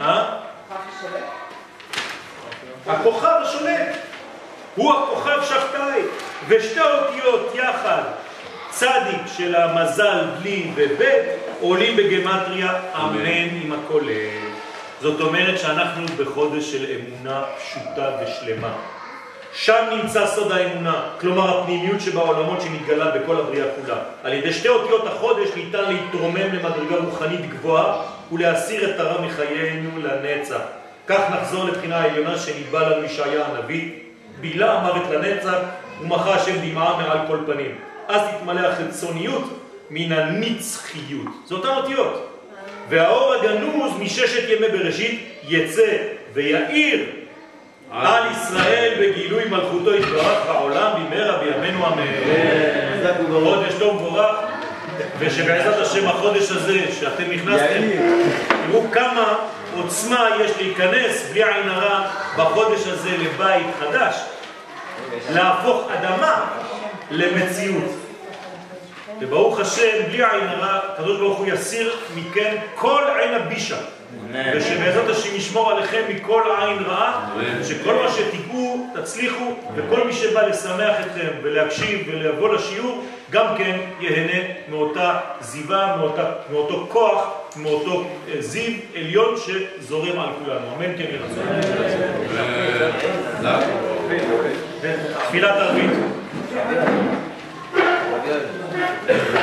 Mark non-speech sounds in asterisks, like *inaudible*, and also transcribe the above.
אה? הכוכב השולט. הוא הכוכב שבתאי, ושתי אותיות יחד, צדיק של המזל בלי ובית, עולים בגמטריה אמן עם הכולל. זאת אומרת שאנחנו בחודש של אמונה פשוטה ושלמה. שם נמצא סוד האמונה, כלומר הפנימיות שבעולמות שמתגלה בכל הבריאה כולה. על ידי שתי אותיות החודש ניתן להתרומם למדרגה רוחנית גבוהה ולהסיר את הרע מחיינו לנצח. כך נחזור לבחינה העליונה שניבא לנו ישעיה הנביא, בילה המוות לנצח ומחה השם דמעה מעל כל פנים. אז תתמלא החיצוניות מן הנצחיות. זה אותן אותיות. והאור הגנוז מששת ימי בראשית יצא ויעיר על ישראל בגילוי מלכותו יתברך בעולם במהרה בימינו אמן. חודש טוב מבורך, ושבעזרת השם החודש הזה שאתם נכנסתם, תראו כמה עוצמה יש להיכנס בלי עין הרע בחודש הזה לבית חדש, להפוך אדמה למציאות. וברוך השם, בלי עין הרע, הקדוש ברוך הוא יסיר מכם כל עין הבישה. ושבעזרת השם ישמור עליכם מכל עין רעה, שכל מה שתיגעו, תצליחו, וכל מי שבא לשמח אתכם ולהקשיב ולבוא לשיעור, גם כן יהנה מאותה זיווה, מאותה, מאותו כוח, מאותו אה, זיו עליון שזורם על כולנו. אמן כן ירצה. תפילת ערבית. Thank *laughs* you.